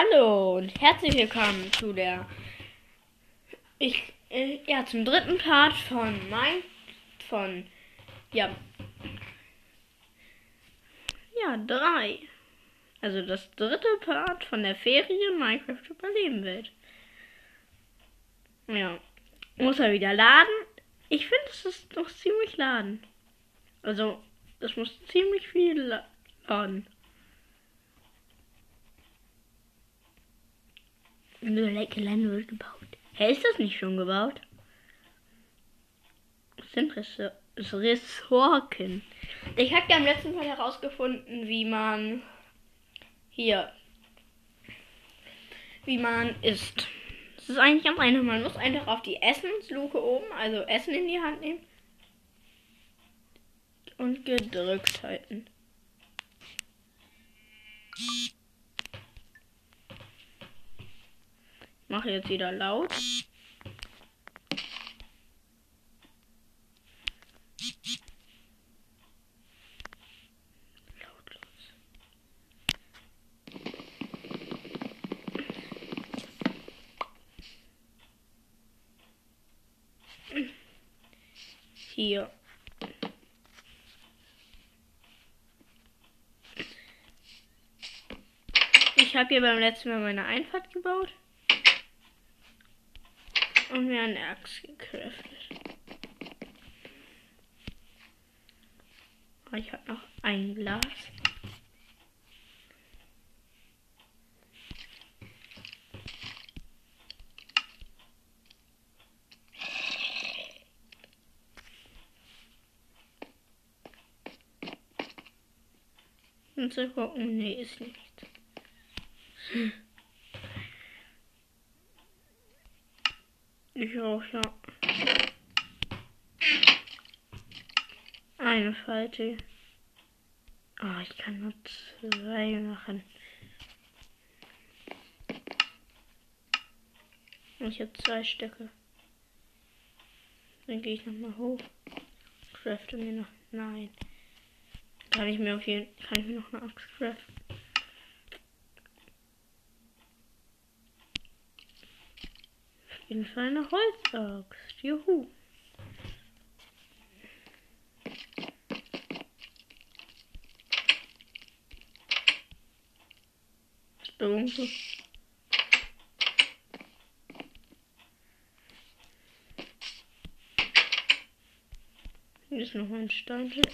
Hallo und herzlich willkommen zu der ich äh, ja zum dritten Part von mein von ja. Ja drei. Also das dritte Part von der Ferien Minecraft überleben wird ja muss er wieder laden? Ich finde es ist noch ziemlich laden. Also das muss ziemlich viel laden Gelände wird gebaut. Hä, ist das nicht schon gebaut? Das sind Ressorten. Ich habe ja im letzten Mal herausgefunden, wie man hier, wie man isst. Das ist eigentlich ganz einfach. Man muss einfach auf die Essensluke oben, also Essen in die Hand nehmen und gedrückt halten. Mache jetzt wieder laut. Hier. Ich habe hier beim letzten Mal meine Einfahrt gebaut und mir eine Axt gecraftet. Ich habe noch ein Glas. Und zu gucken, nee, ist nicht. Hm. Ich auch, ja. Eine Falte. Oh, ich kann nur zwei machen. Ich habe zwei Stücke. Dann gehe ich nochmal hoch. Crafte mir noch. Nein. Kann ich mir auf jeden Fall noch eine Axt craften. Jeden Fall eine Holzaxt. Juhu. Irgendwo. Hier ist noch ein Steinchen.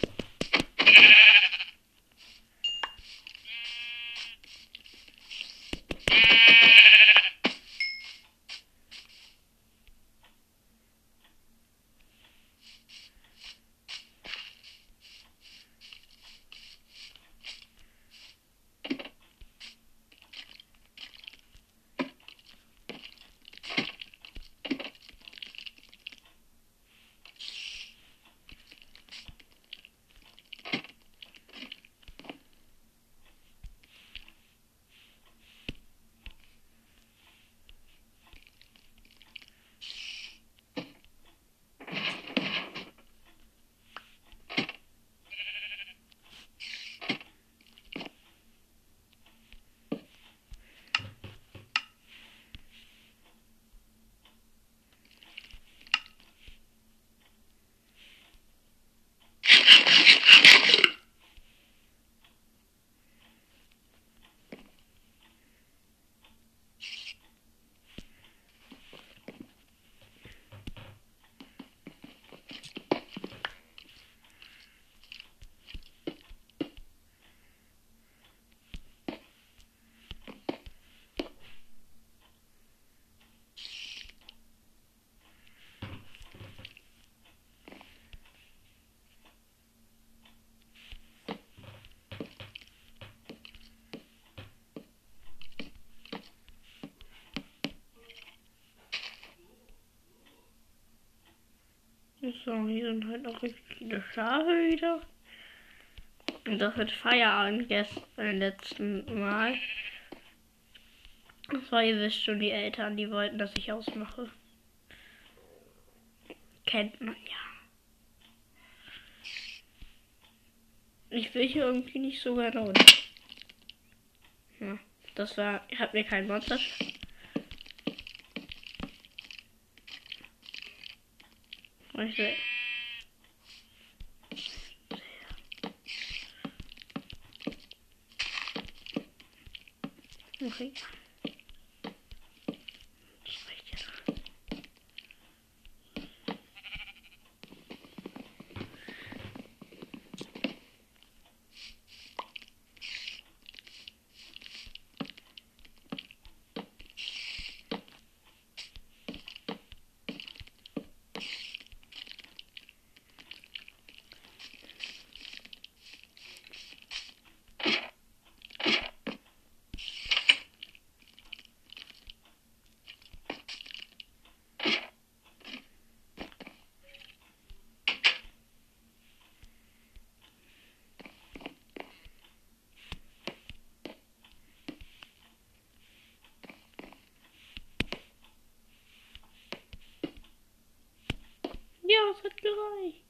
So, hier sind halt noch richtig viele Schafe wieder. Und das wird Feierabend gestern beim letzten Mal. So, ihr wisst schon, die Eltern, die wollten, dass ich ausmache. Kennt man ja. Ich will hier irgendwie nicht so runter. Ja. Das war, hat mir kein Monster. Ich will. Okay. Es hat gereicht.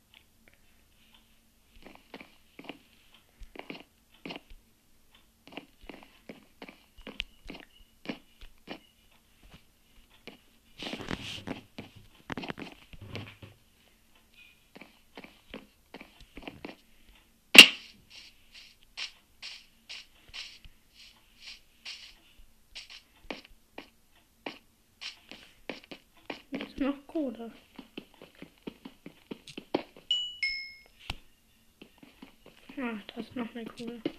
Noch Kohle. Ah, da ist noch eine Kugel. Ich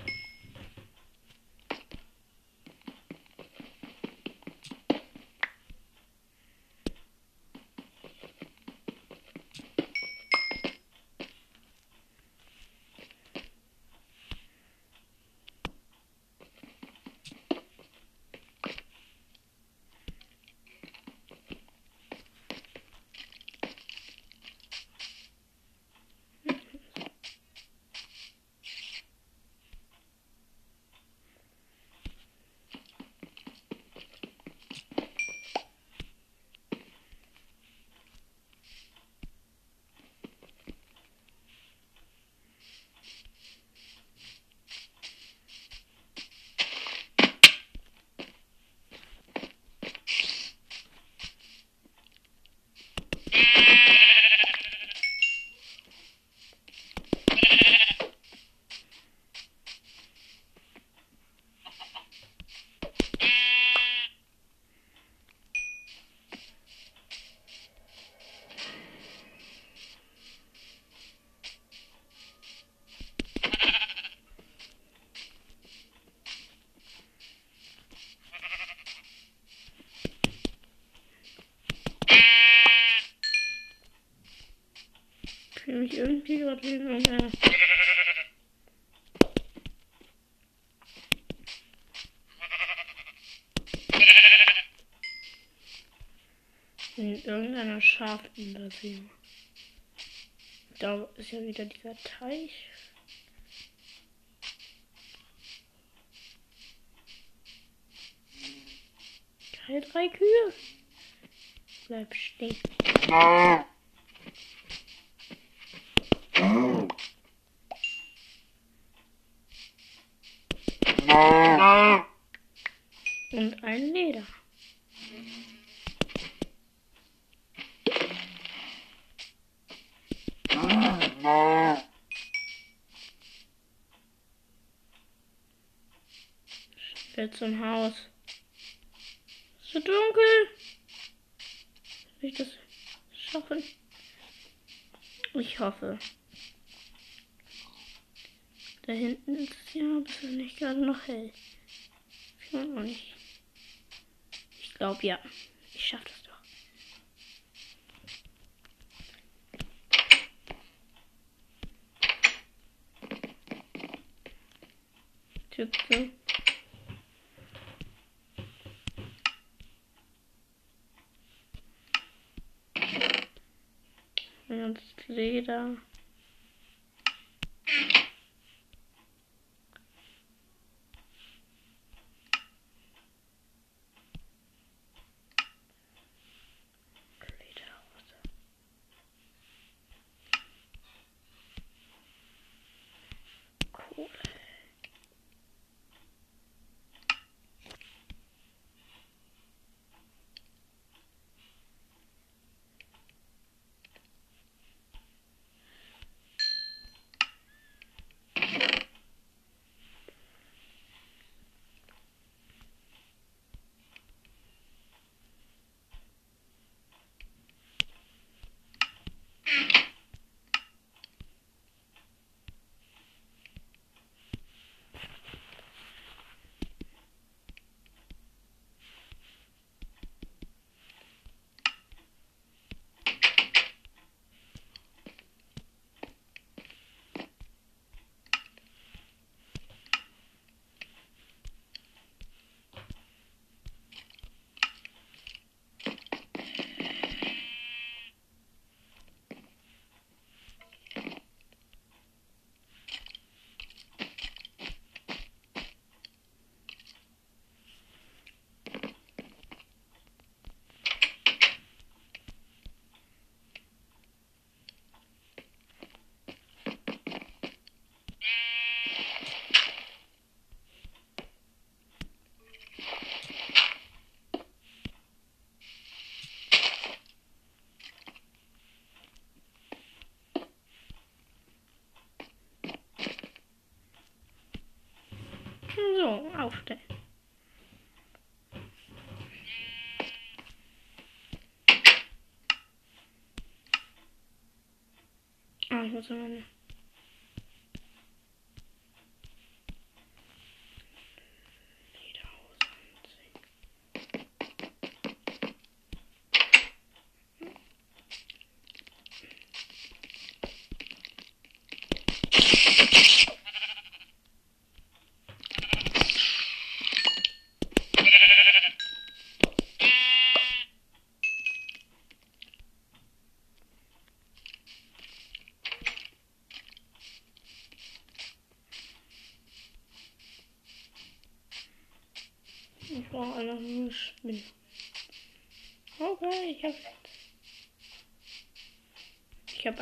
mich irgendwie gerade wie in einer in irgendeiner Schafinvasion. Da ist ja wieder dieser Teich. Keine drei Kühe. Bleib stehen. Und ein Leder. Schnell zum Haus. So dunkel. Will ich das schaffen? Ich hoffe. Da hinten ist es ja, aber es ist nicht gerade noch hell. Ich weiß auch nicht. Glaube ja. Ich schaffe das doch. Zu. Und Leder. 我怎么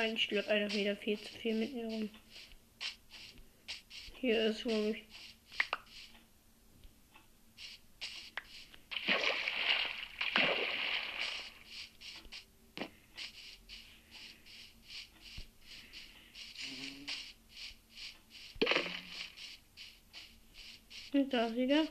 Eigentlich glaube einfach wieder viel zu viel mit mir rum. Hier ist, ich. Und da wieder.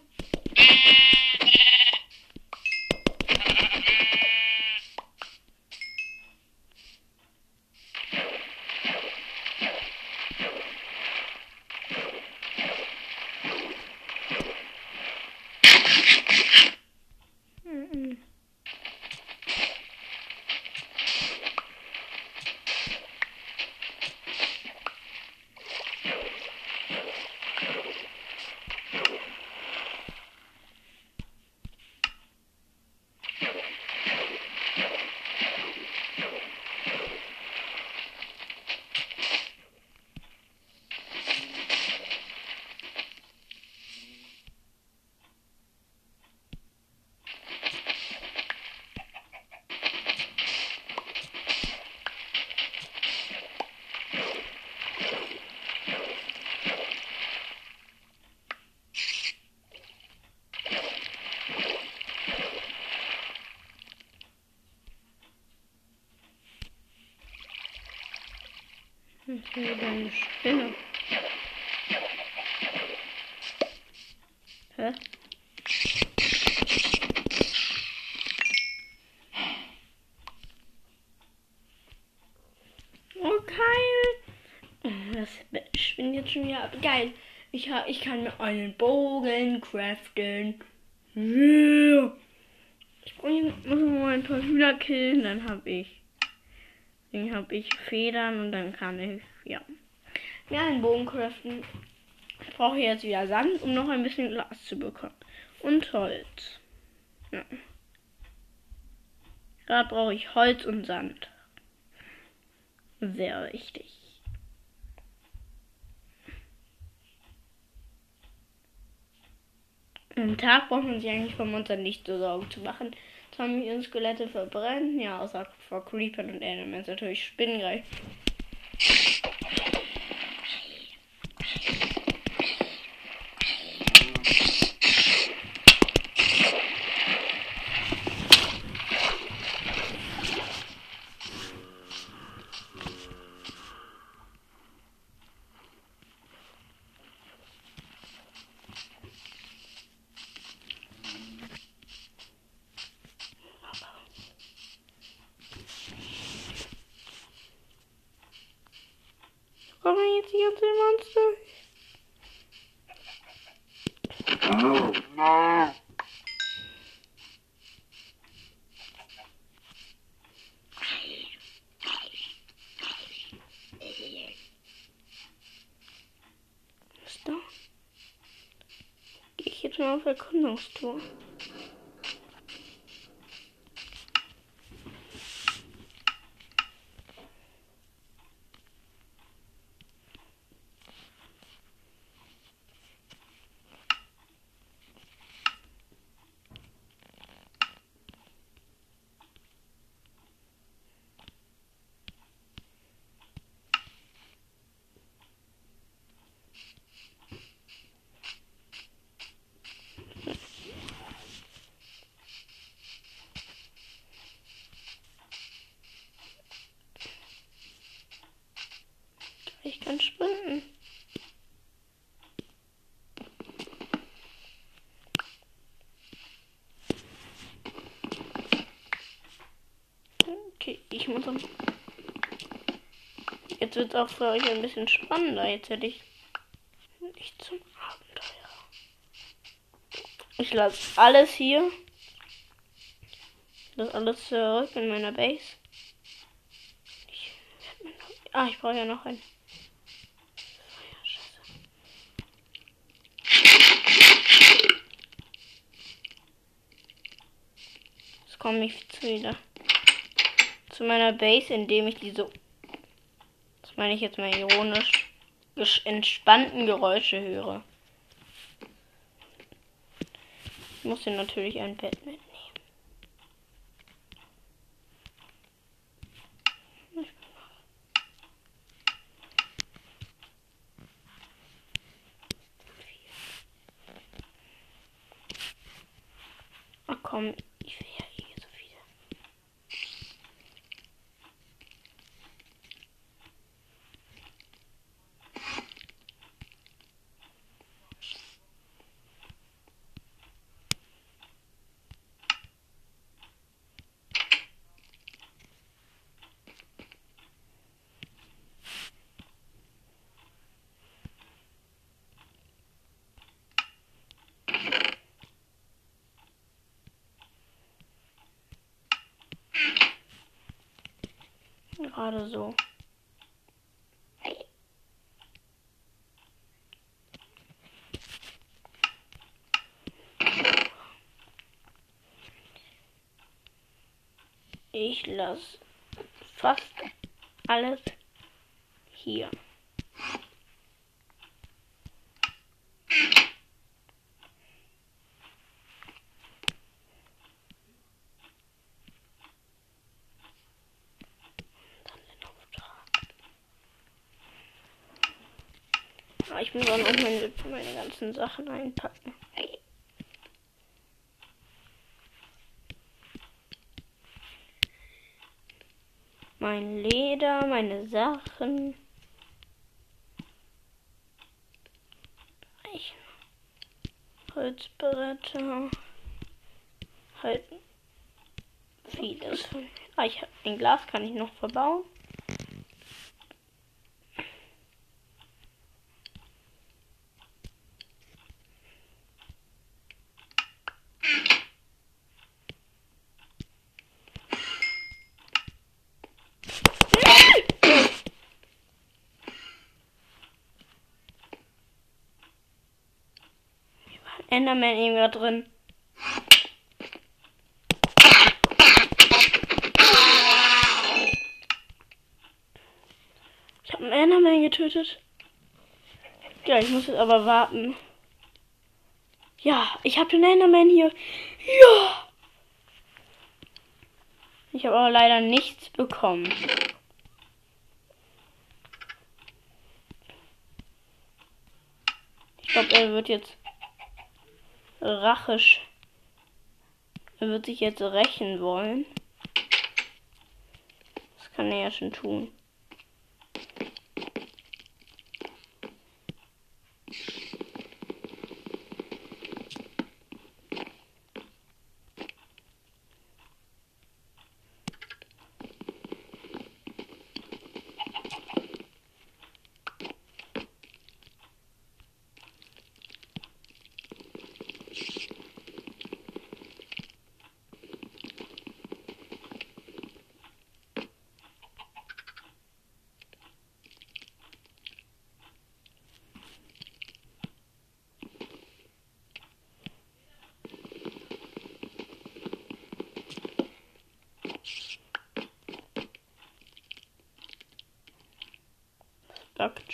Ich will eine Spinne. Hä? Oh, geil. Das spinnt jetzt schon wieder ab. Geil. Ich, ich kann mir einen Bogen craften. Ich muss mal ein paar Hühner killen, dann habe ich dann habe ich Federn und dann kann ich, mir einen Bogen craften. Ich brauche jetzt wieder Sand, um noch ein bisschen Glas zu bekommen. Und Holz. Ja. Gerade brauche ich Holz und Sand. Sehr wichtig. Am Tag braucht man sich eigentlich vom Monster nicht so Sorgen zu machen. Zombie und Skelette verbrennen, ja, außer vor Creepern und Animals natürlich Spinnengreif. Kommen jetzt die ganzen Monster? Was ist da? Gehe ich jetzt mal auf Erkundungstour? Ich kann sprinten. Okay, ich muss am. Jetzt wird es auch für euch ein bisschen spannender. Jetzt hätte ich nicht zum Abenteuer. Ich lasse alles hier. Das alles zurück in meiner Base. Ich ah, ich brauche ja noch ein. Jetzt komme ich zu wieder meiner Base, indem ich diese, das meine ich jetzt mal ironisch, entspannten Geräusche höre. Ich muss hier natürlich ein Bett mitnehmen. Ach komm, ich will ja eh so viele. Gerade so. Ich lasse fast alles hier. Ich muss auch meine, meine ganzen Sachen einpacken. Mein Leder, meine Sachen. Ich, Holzbretter. Halt vieles. Ah, ich, ein Glas kann ich noch verbauen. Enderman eben gerade drin. Ich habe einen Enderman getötet. Ja, ich muss jetzt aber warten. Ja, ich habe den Enderman hier. Ja! Ich habe aber leider nichts bekommen. Ich glaube, er wird jetzt rachisch. Er wird sich jetzt rächen wollen. Das kann er ja schon tun.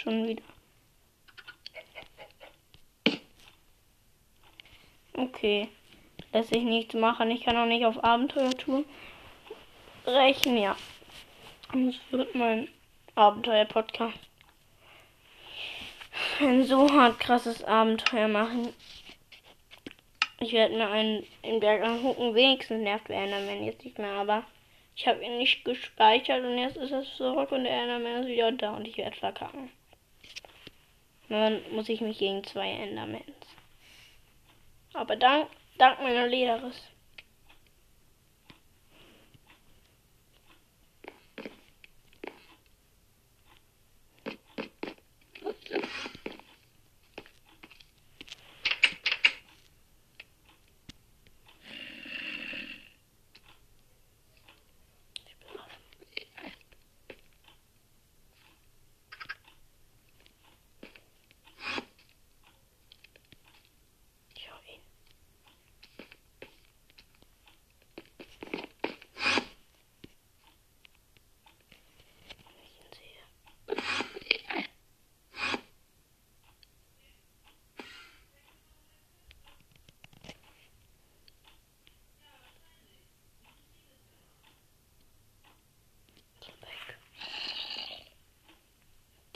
Schon wieder. Okay. Lässt sich nichts machen. Ich kann auch nicht auf Abenteuertour rechnen, ja. Das wird mein Abenteuer-Podcast. Ein so hart krasses Abenteuer machen. Ich werde mir einen im Berg angucken. Wenigstens nervt Enderman jetzt nicht mehr, aber ich habe ihn nicht gespeichert und jetzt ist es zurück und der Enderman ist wieder da und ich werde verkacken. Dann muss ich mich gegen zwei Endermans. Aber dank, dank meiner Lederis.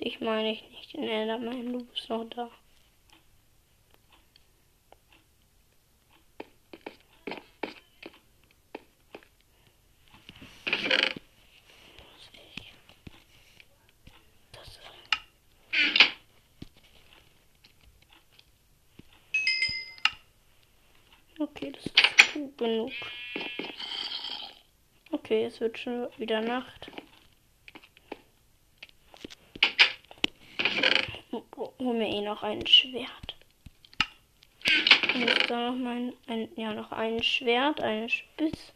Dich meine ich nicht, den Enderman, du bist noch da. Okay, das ist gut genug. Okay, es wird schon wieder Nacht. Hol mir eh noch ein Schwert. Und ist da noch mein, ein, ja, noch ein Schwert, eine Spitz.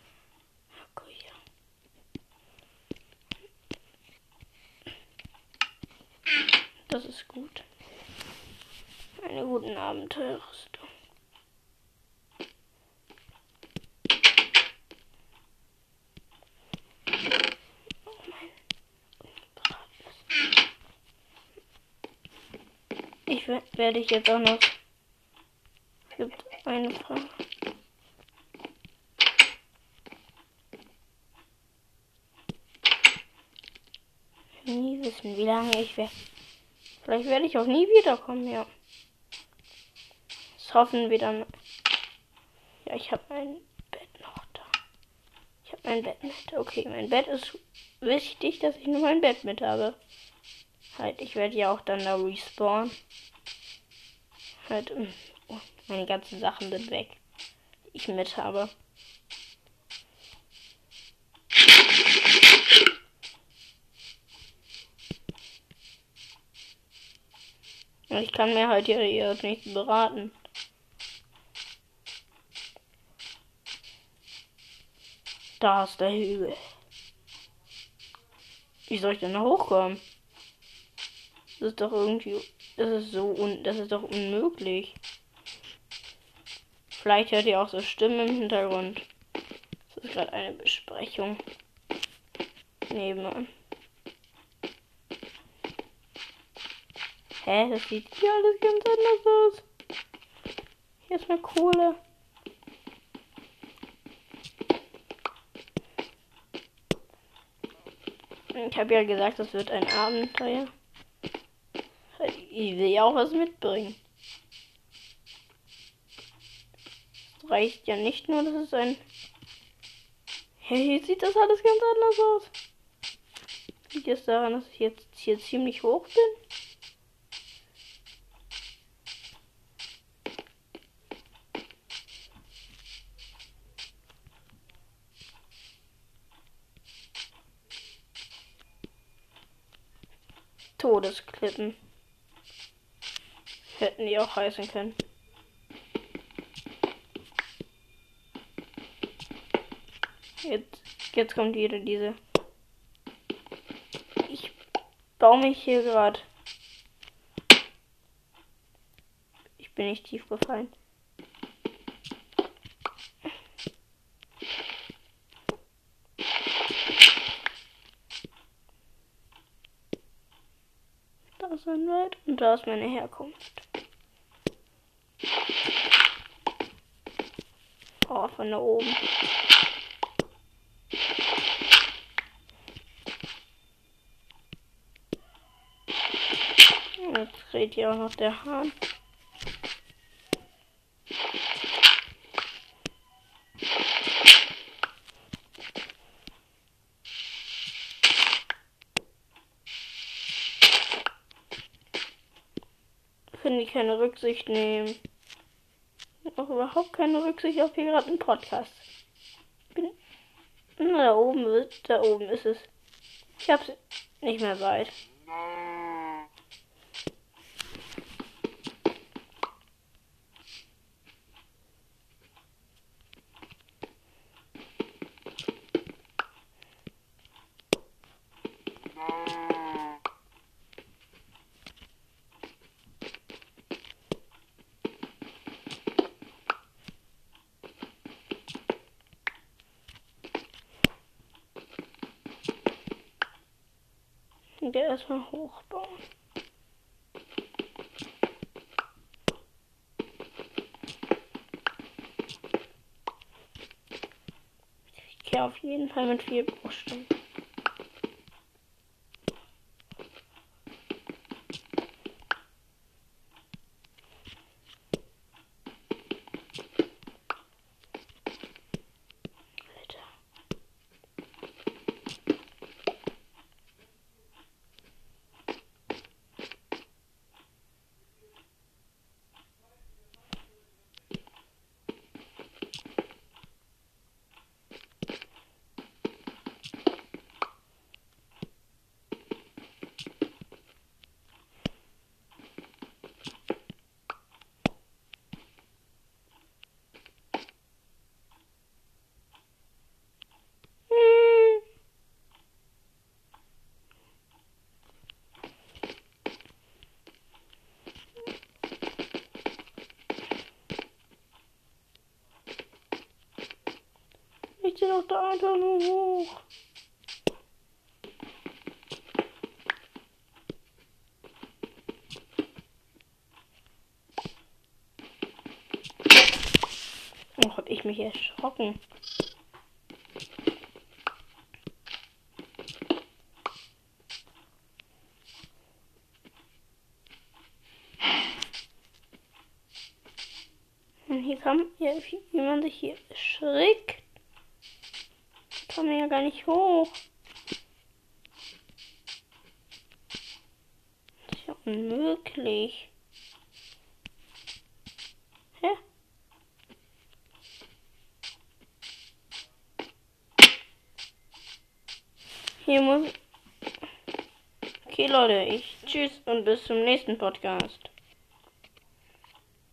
Das ist gut. Eine guten Abenteuerrüstung. Ich werde ich jetzt auch noch. Es gibt eine Frage. Nie wissen, wie lange ich werde. Vielleicht werde ich auch nie wiederkommen, ja. Das hoffen wir dann. Ja, ich habe mein Bett noch da. Ich habe mein Bett mit. Okay, mein Bett ist wichtig, dass ich nur mein Bett mit habe. Halt, ich werde ja auch dann da respawnen. Halt, oh, meine ganzen Sachen sind weg, die ich mit habe. Ich kann mir halt hier jetzt nicht beraten. Da ist der Hügel. Wie soll ich denn da hochkommen? Das ist doch irgendwie. Das ist so un. Das ist doch unmöglich. Vielleicht hört ihr auch so Stimmen im Hintergrund. Das ist gerade eine Besprechung. Nebenan. Hä? Das sieht hier alles ganz anders aus. Hier ist mehr Kohle. Ich habe ja gesagt, das wird ein Abenteuer. Ich will ja auch was mitbringen. Reicht ja nicht nur, dass es ein. Hey, hier sieht das alles ganz anders aus. Liegt es daran, dass ich jetzt hier ziemlich hoch bin? Todesklippen. Hätten die auch heißen können. Jetzt, jetzt kommt wieder diese. Ich baue mich hier gerade. Ich bin nicht tief gefallen. Da ist ein Wald und da ist meine Herkunft. Oh, von da oben. Jetzt dreht hier auch noch der Hahn. Können die keine Rücksicht nehmen auch überhaupt keine Rücksicht auf hier gerade einen Podcast. Bin, na, da oben da oben ist es. Ich hab's nicht mehr weit. Der erstmal hochbauen. Ich gehe auf jeden Fall mit viel Bruststunden. Sie doch da einfach nur hoch. Oh, hab ich mich erschrocken. Hier kann ja, wie man sich hier erschrickt. Man ja gar nicht hoch. Das ist ja unmöglich. Hä? Hier muss. Okay, Leute, ich tschüss und bis zum nächsten Podcast.